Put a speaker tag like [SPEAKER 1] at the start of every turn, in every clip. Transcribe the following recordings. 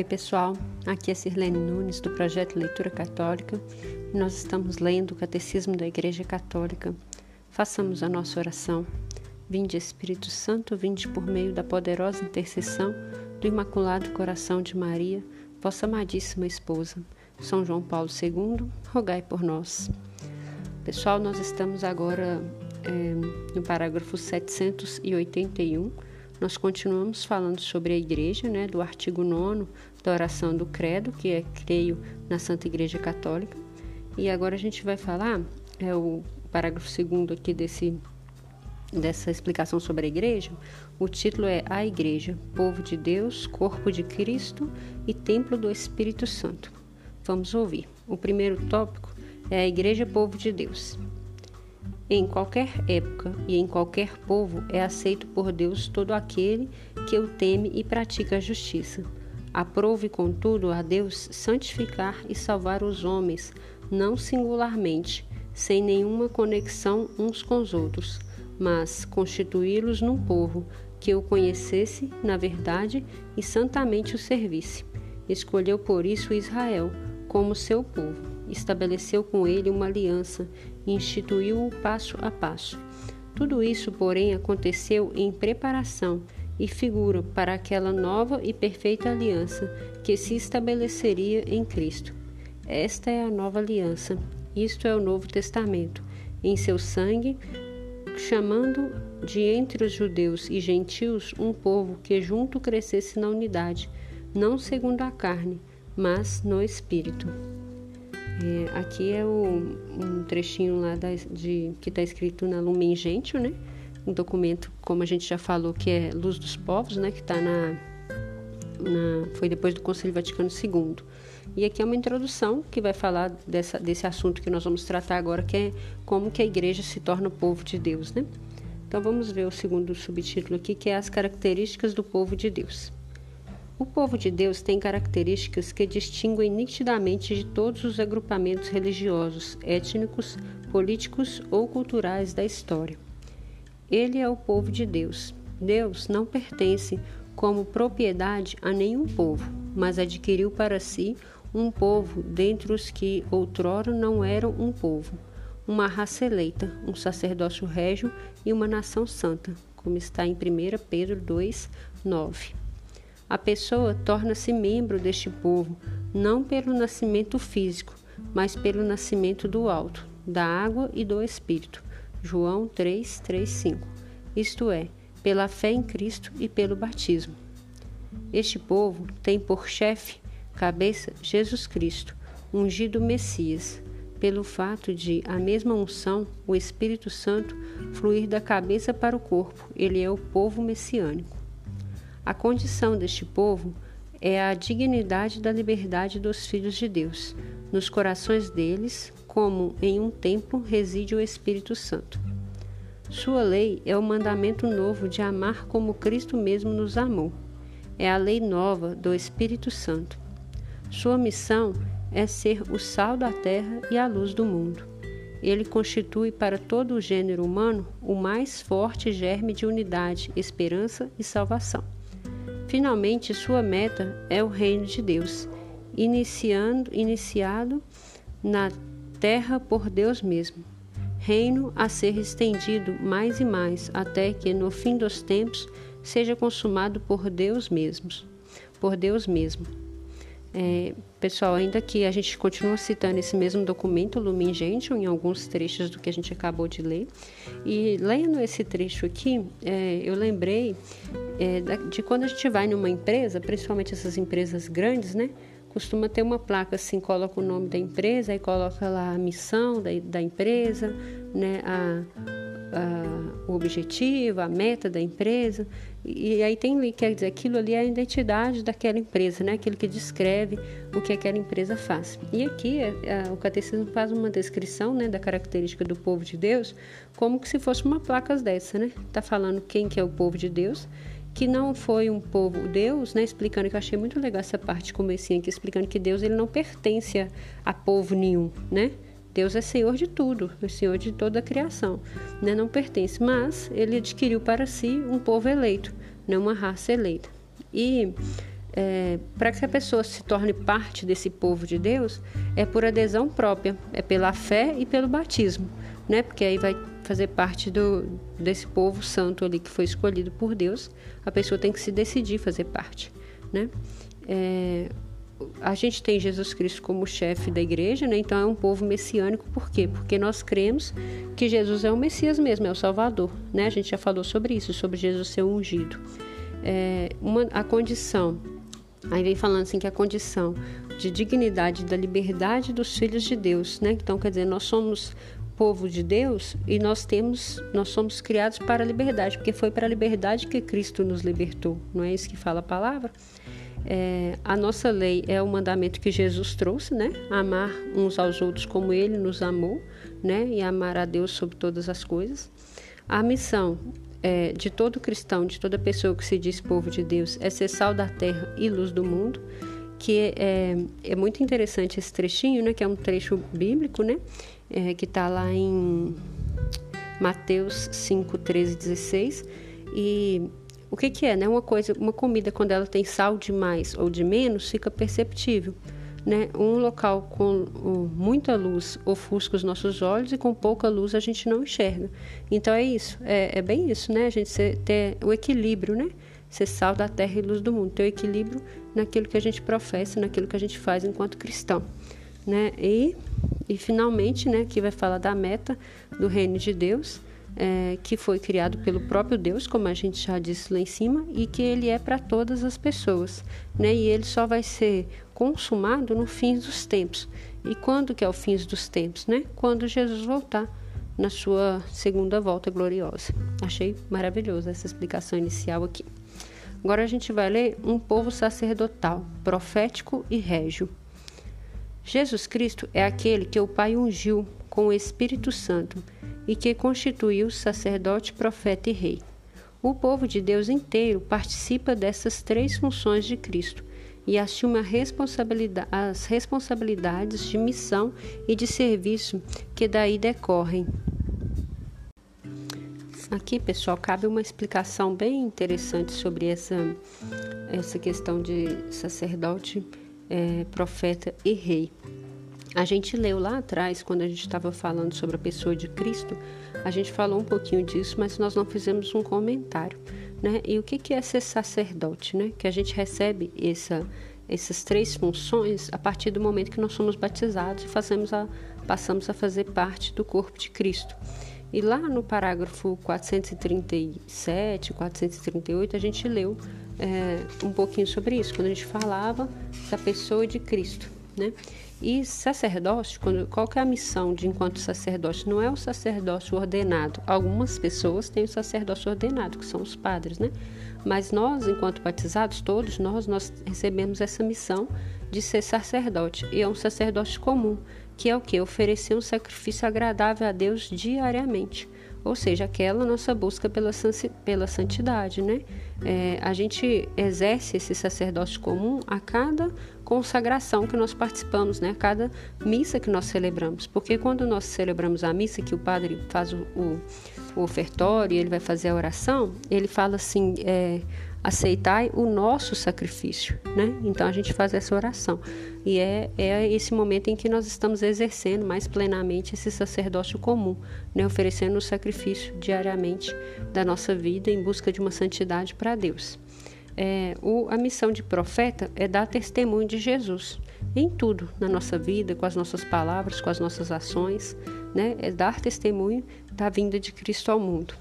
[SPEAKER 1] Oi, pessoal. Aqui é Sirlene Nunes, do projeto Leitura Católica. Nós estamos lendo o Catecismo da Igreja Católica. Façamos a nossa oração. Vinde, Espírito Santo, vinde por meio da poderosa intercessão do Imaculado Coração de Maria, vossa amadíssima esposa. São João Paulo II, rogai por nós. Pessoal, nós estamos agora é, no parágrafo 781 nós continuamos falando sobre a igreja, né, do artigo 9 da oração do credo, que é creio na Santa Igreja Católica. E agora a gente vai falar, é o parágrafo segundo aqui desse dessa explicação sobre a igreja, o título é A Igreja, Povo de Deus, Corpo de Cristo e Templo do Espírito Santo. Vamos ouvir. O primeiro tópico é a Igreja Povo de Deus. Em qualquer época e em qualquer povo é aceito por Deus todo aquele que o teme e pratica a justiça. Aprove, contudo, a Deus santificar e salvar os homens, não singularmente, sem nenhuma conexão uns com os outros, mas constituí-los num povo que o conhecesse na verdade e santamente o servisse. Escolheu por isso Israel como seu povo estabeleceu com ele uma aliança instituiu-o passo a passo. Tudo isso, porém, aconteceu em preparação e figura para aquela nova e perfeita aliança que se estabeleceria em Cristo. Esta é a nova aliança, isto é o Novo Testamento, em seu sangue, chamando de entre os judeus e gentios um povo que junto crescesse na unidade, não segundo a carne, mas no espírito. É, aqui é o, um trechinho lá da, de, que está escrito na Lumen Gentium, né? Um documento, como a gente já falou, que é Luz dos Povos, né? Que está na, na, foi depois do Conselho Vaticano II. E aqui é uma introdução que vai falar dessa, desse assunto que nós vamos tratar agora, que é como que a igreja se torna o povo de Deus, né? Então vamos ver o segundo subtítulo aqui, que é as características do povo de Deus. O povo de Deus tem características que distinguem nitidamente de todos os agrupamentos religiosos, étnicos, políticos ou culturais da história. Ele é o povo de Deus. Deus não pertence como propriedade a nenhum povo, mas adquiriu para si um povo dentre os que outrora não eram um povo, uma raça eleita, um sacerdócio régio e uma nação santa, como está em 1 Pedro 2, 9. A pessoa torna-se membro deste povo não pelo nascimento físico, mas pelo nascimento do alto, da água e do Espírito. João 3, 3, 5. Isto é, pela fé em Cristo e pelo batismo. Este povo tem por chefe, cabeça, Jesus Cristo, ungido Messias, pelo fato de a mesma unção, o Espírito Santo, fluir da cabeça para o corpo. Ele é o povo messiânico. A condição deste povo é a dignidade da liberdade dos filhos de Deus. Nos corações deles, como em um templo, reside o Espírito Santo. Sua lei é o mandamento novo de amar como Cristo mesmo nos amou. É a lei nova do Espírito Santo. Sua missão é ser o sal da terra e a luz do mundo. Ele constitui para todo o gênero humano o mais forte germe de unidade, esperança e salvação. Finalmente, sua meta é o reino de Deus, iniciando, iniciado na terra por Deus mesmo. Reino a ser estendido mais e mais, até que no fim dos tempos seja consumado por Deus mesmos, por Deus mesmo. É, pessoal, ainda que a gente continua citando esse mesmo documento, Lumen Gentium, em alguns trechos do que a gente acabou de ler, e lendo esse trecho aqui, é, eu lembrei é, de quando a gente vai numa empresa, principalmente essas empresas grandes, né? Costuma ter uma placa assim, coloca o nome da empresa, aí coloca lá a missão da, da empresa, né? A, a, o objetivo, a meta da empresa. E aí tem quer dizer, aquilo ali é a identidade daquela empresa, né? Aquilo que descreve o que aquela empresa faz. E aqui é, é, o catecismo faz uma descrição, né, da característica do povo de Deus, como que se fosse uma placa dessa, né? Tá falando quem que é o povo de Deus, que não foi um povo Deus, né? Explicando que eu achei muito legal essa parte comecinho aqui, explicando que Deus ele não pertence a, a povo nenhum, né? Deus é Senhor de tudo, é Senhor de toda a criação, né? não pertence, mas ele adquiriu para si um povo eleito, né? uma raça eleita. E é, para que a pessoa se torne parte desse povo de Deus, é por adesão própria, é pela fé e pelo batismo, né? Porque aí vai fazer parte do, desse povo santo ali que foi escolhido por Deus. A pessoa tem que se decidir fazer parte, né? É, a gente tem Jesus Cristo como chefe da igreja, né? Então é um povo messiânico, por quê? Porque nós cremos que Jesus é o Messias mesmo, é o Salvador, né? A gente já falou sobre isso, sobre Jesus ser ungido. É, uma, a condição Aí vem falando assim que a condição de dignidade da liberdade dos filhos de Deus, né? Então, quer dizer, nós somos povo de Deus e nós temos, nós somos criados para a liberdade, porque foi para a liberdade que Cristo nos libertou. Não é isso que fala a palavra? É, a nossa lei é o mandamento que Jesus trouxe, né? Amar uns aos outros como Ele nos amou, né? E amar a Deus sobre todas as coisas. A missão é, de todo cristão, de toda pessoa que se diz povo de Deus, é ser sal da terra e luz do mundo, que é, é muito interessante esse trechinho, né, que é um trecho bíblico, né, é, que está lá em Mateus 5, 13 16, e o que, que é, né, uma coisa, uma comida quando ela tem sal de mais ou de menos, fica perceptível, né? Um local com muita luz ofusca os nossos olhos e com pouca luz a gente não enxerga. Então é isso, é, é bem isso, né? A gente ter o equilíbrio, né? Ser sal da terra e luz do mundo, ter o equilíbrio naquilo que a gente professa, naquilo que a gente faz enquanto cristão, né? E, e finalmente, né? Aqui vai falar da meta do reino de Deus é, que foi criado pelo próprio Deus, como a gente já disse lá em cima, e que ele é para todas as pessoas, né? E ele só vai ser consumado no fim dos tempos. E quando que é o fim dos tempos, né? Quando Jesus voltar na sua segunda volta gloriosa. Achei maravilhosa essa explicação inicial aqui. Agora a gente vai ler um povo sacerdotal, profético e régio. Jesus Cristo é aquele que o Pai ungiu com o Espírito Santo e que constituiu sacerdote, profeta e rei. O povo de Deus inteiro participa dessas três funções de Cristo e assume responsabilidade, as responsabilidades de missão e de serviço que daí decorrem. Aqui, pessoal, cabe uma explicação bem interessante sobre essa, essa questão de sacerdote, é, profeta e rei. A gente leu lá atrás, quando a gente estava falando sobre a pessoa de Cristo, a gente falou um pouquinho disso, mas nós não fizemos um comentário. Né? E o que, que é ser sacerdote? Né? Que a gente recebe essa, essas três funções a partir do momento que nós somos batizados e fazemos a, passamos a fazer parte do corpo de Cristo. E lá no parágrafo 437, 438, a gente leu é, um pouquinho sobre isso, quando a gente falava da pessoa de Cristo. Né? E sacerdócio, quando, qual que é a missão de enquanto sacerdote? Não é o sacerdócio ordenado. Algumas pessoas têm o sacerdócio ordenado, que são os padres, né? Mas nós, enquanto batizados, todos nós, nós recebemos essa missão de ser sacerdote. E é um sacerdote comum, que é o que? Oferecer um sacrifício agradável a Deus diariamente. Ou seja, aquela nossa busca pela, pela santidade, né? É, a gente exerce esse sacerdócio comum a cada consagração que nós participamos, né? Cada missa que nós celebramos. Porque quando nós celebramos a missa, que o padre faz o, o, o ofertório, ele vai fazer a oração, ele fala assim: é, aceitai o nosso sacrifício, né? Então a gente faz essa oração. E é, é esse momento em que nós estamos exercendo mais plenamente esse sacerdócio comum, né? Oferecendo o sacrifício diariamente da nossa vida em busca de uma santidade para Deus é, o, a missão de profeta é dar testemunho de Jesus em tudo na nossa vida, com as nossas palavras, com as nossas ações, né? É dar testemunho da vinda de Cristo ao mundo.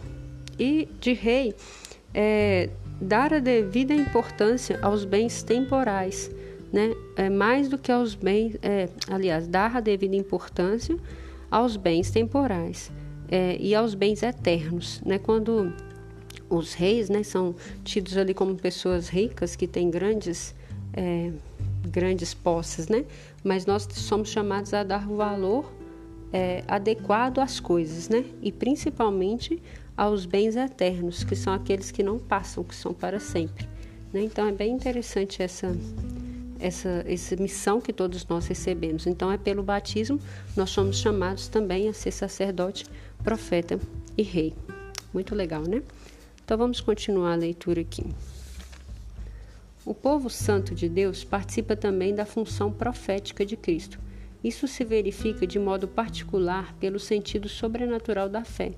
[SPEAKER 1] E de rei é dar a devida importância aos bens temporais, né? É mais do que aos bens, é, aliás, dar a devida importância aos bens temporais é, e aos bens eternos, né? Quando os reis né, são tidos ali como pessoas ricas que têm grandes, é, grandes posses, né? mas nós somos chamados a dar valor é, adequado às coisas, né? e principalmente aos bens eternos, que são aqueles que não passam, que são para sempre. Né? Então é bem interessante essa, essa, essa missão que todos nós recebemos. Então é pelo batismo nós somos chamados também a ser sacerdote, profeta e rei. Muito legal, né? Então vamos continuar a leitura aqui. O povo santo de Deus participa também da função profética de Cristo. Isso se verifica de modo particular pelo sentido sobrenatural da fé,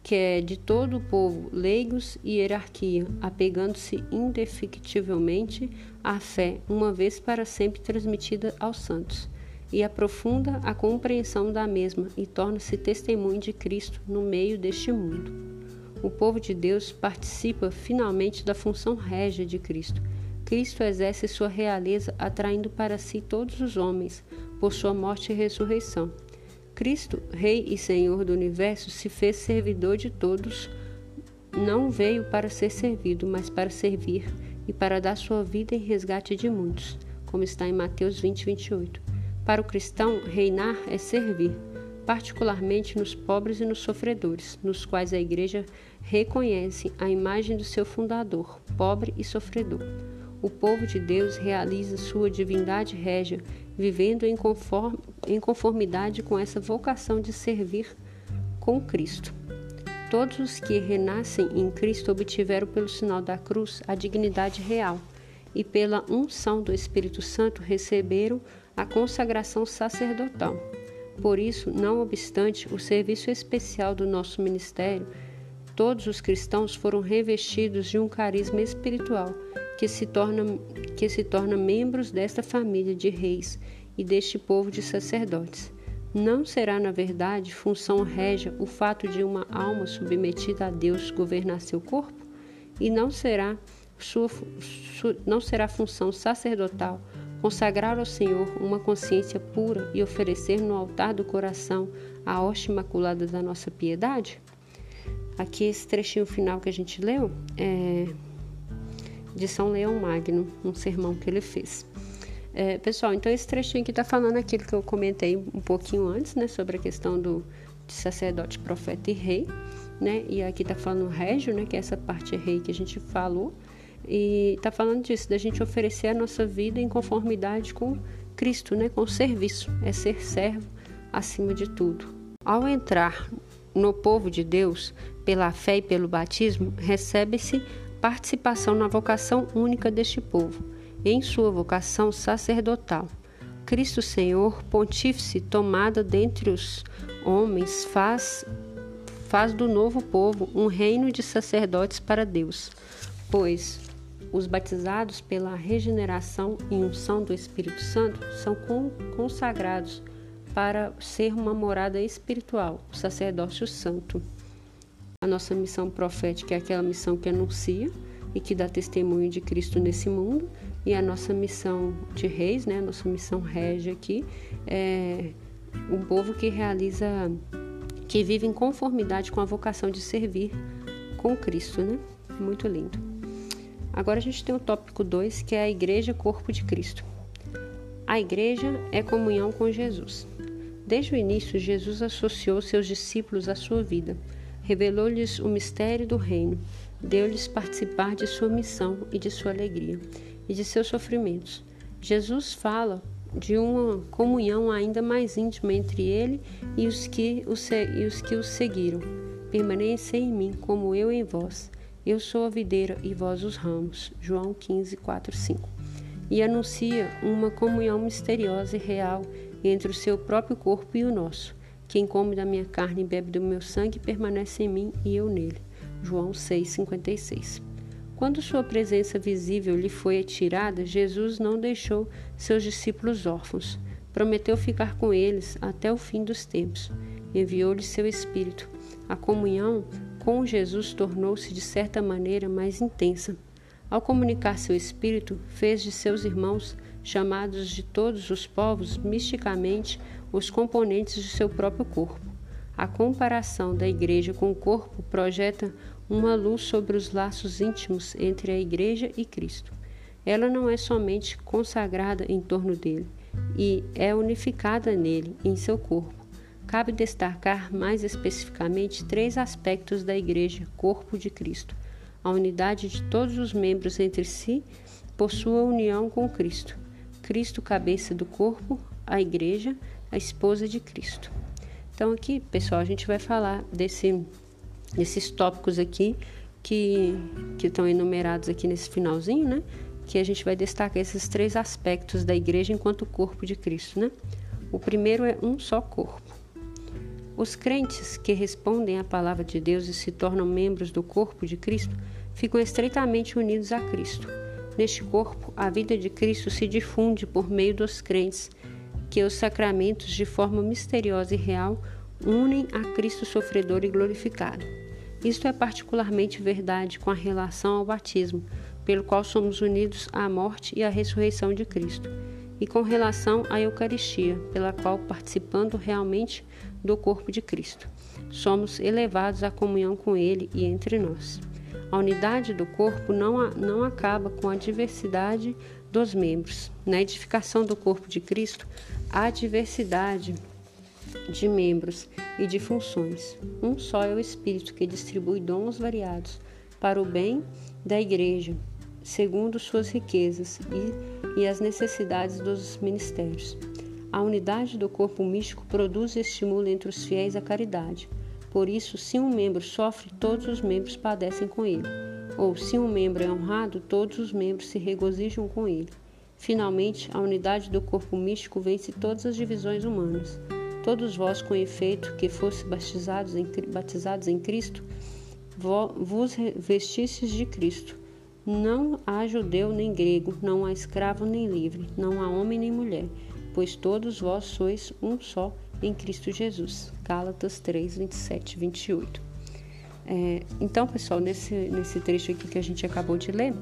[SPEAKER 1] que é de todo o povo, leigos e hierarquia, apegando-se indefectivelmente à fé, uma vez para sempre transmitida aos santos, e aprofunda a compreensão da mesma e torna-se testemunho de Cristo no meio deste mundo. O povo de Deus participa finalmente da função régia de Cristo Cristo exerce sua realeza atraindo para si todos os homens por sua morte e ressurreição. Cristo, Rei e Senhor do universo, se fez servidor de todos. Não veio para ser servido, mas para servir e para dar sua vida em resgate de muitos, como está em Mateus 20, 28. Para o cristão, reinar é servir, particularmente nos pobres e nos sofredores, nos quais a Igreja reconhece a imagem do seu fundador, pobre e sofredor o povo de Deus realiza sua divindade régia, vivendo em, em conformidade com essa vocação de servir com Cristo. Todos os que renascem em Cristo obtiveram pelo sinal da cruz a dignidade real e pela unção do Espírito Santo receberam a consagração sacerdotal. Por isso, não obstante o serviço especial do nosso ministério, todos os cristãos foram revestidos de um carisma espiritual que se, torna, que se torna membros desta família de reis e deste povo de sacerdotes. Não será, na verdade, função régia o fato de uma alma submetida a Deus governar seu corpo? E não será, sua, su, não será função sacerdotal consagrar ao Senhor uma consciência pura e oferecer no altar do coração a hoste imaculada da nossa piedade? Aqui, esse trechinho final que a gente leu é de São Leão Magno, um sermão que ele fez. É, pessoal, então esse trechinho aqui está falando aquilo que eu comentei um pouquinho antes, né, sobre a questão do sacerdote, profeta e rei, né, e aqui está falando régio, né, que é essa parte rei que a gente falou, e está falando disso, da gente oferecer a nossa vida em conformidade com Cristo, né, com o serviço, é ser servo acima de tudo. Ao entrar no povo de Deus, pela fé e pelo batismo, recebe-se participação na vocação única deste povo, em sua vocação sacerdotal. Cristo Senhor, pontífice tomada dentre os homens, faz, faz do novo povo um reino de sacerdotes para Deus, pois os batizados pela regeneração e unção do Espírito Santo são consagrados para ser uma morada espiritual, o sacerdócio santo. A nossa missão profética é aquela missão que anuncia e que dá testemunho de Cristo nesse mundo, e a nossa missão de reis, né, a nossa missão régia aqui, é um povo que realiza, que vive em conformidade com a vocação de servir com Cristo, né? Muito lindo. Agora a gente tem o tópico 2, que é a Igreja Corpo de Cristo. A igreja é comunhão com Jesus. Desde o início, Jesus associou seus discípulos à sua vida revelou-lhes o mistério do reino, deu-lhes participar de sua missão e de sua alegria e de seus sofrimentos. Jesus fala de uma comunhão ainda mais íntima entre ele e os que o, e os que o seguiram. Permanecem em mim, como eu em vós. Eu sou a videira e vós os ramos. João 15, 4, 5. E anuncia uma comunhão misteriosa e real entre o seu próprio corpo e o nosso quem come da minha carne e bebe do meu sangue permanece em mim e eu nele. João 6,56. Quando sua presença visível lhe foi atirada, Jesus não deixou seus discípulos órfãos. Prometeu ficar com eles até o fim dos tempos. Enviou-lhes seu Espírito. A comunhão com Jesus tornou-se de certa maneira mais intensa. Ao comunicar seu Espírito, fez de seus irmãos, chamados de todos os povos, misticamente os componentes de seu próprio corpo. A comparação da igreja com o corpo projeta uma luz sobre os laços íntimos entre a igreja e Cristo. Ela não é somente consagrada em torno dele, e é unificada nele, em seu corpo. Cabe destacar mais especificamente três aspectos da igreja, corpo de Cristo: a unidade de todos os membros entre si por sua união com Cristo. Cristo, cabeça do corpo, a igreja, a esposa de Cristo. Então aqui, pessoal, a gente vai falar desse, desses tópicos aqui que, que estão enumerados aqui nesse finalzinho, né? que a gente vai destacar esses três aspectos da igreja enquanto corpo de Cristo, né? O primeiro é um só corpo. Os crentes que respondem à palavra de Deus e se tornam membros do corpo de Cristo ficam estreitamente unidos a Cristo. Neste corpo, a vida de Cristo se difunde por meio dos crentes, que os sacramentos, de forma misteriosa e real, unem a Cristo sofredor e glorificado. Isto é particularmente verdade com a relação ao batismo, pelo qual somos unidos à morte e à ressurreição de Cristo, e com relação à Eucaristia, pela qual, participando realmente do corpo de Cristo, somos elevados à comunhão com Ele e entre nós. A unidade do corpo não, não acaba com a diversidade dos membros. Na edificação do corpo de Cristo, há diversidade de membros e de funções. Um só é o Espírito que distribui dons variados para o bem da Igreja, segundo suas riquezas e, e as necessidades dos ministérios. A unidade do corpo místico produz e estimula entre os fiéis a caridade. Por isso, se um membro sofre, todos os membros padecem com ele. Ou, se um membro é honrado, todos os membros se regozijam com ele. Finalmente, a unidade do corpo místico vence todas as divisões humanas. Todos vós, com efeito, que fosse batizados em, batizados em Cristo, vos vestistes de Cristo. Não há judeu nem grego, não há escravo nem livre, não há homem nem mulher, pois todos vós sois um só em Cristo Jesus. Gálatas 3, 27 e 28. É, então, pessoal, nesse, nesse trecho aqui que a gente acabou de ler,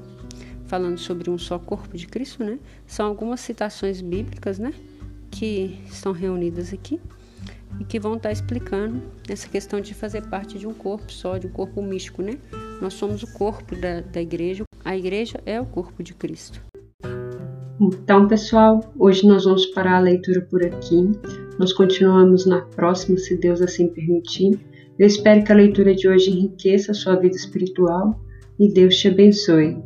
[SPEAKER 1] falando sobre um só corpo de Cristo, né? São algumas citações bíblicas, né? Que estão reunidas aqui e que vão estar explicando essa questão de fazer parte de um corpo só, de um corpo místico, né? Nós somos o corpo da, da igreja, a igreja é o corpo de Cristo. Então, pessoal, hoje nós vamos parar a leitura por aqui. Nós continuamos na próxima, se Deus assim permitir. Eu espero que a leitura de hoje enriqueça a sua vida espiritual e Deus te abençoe.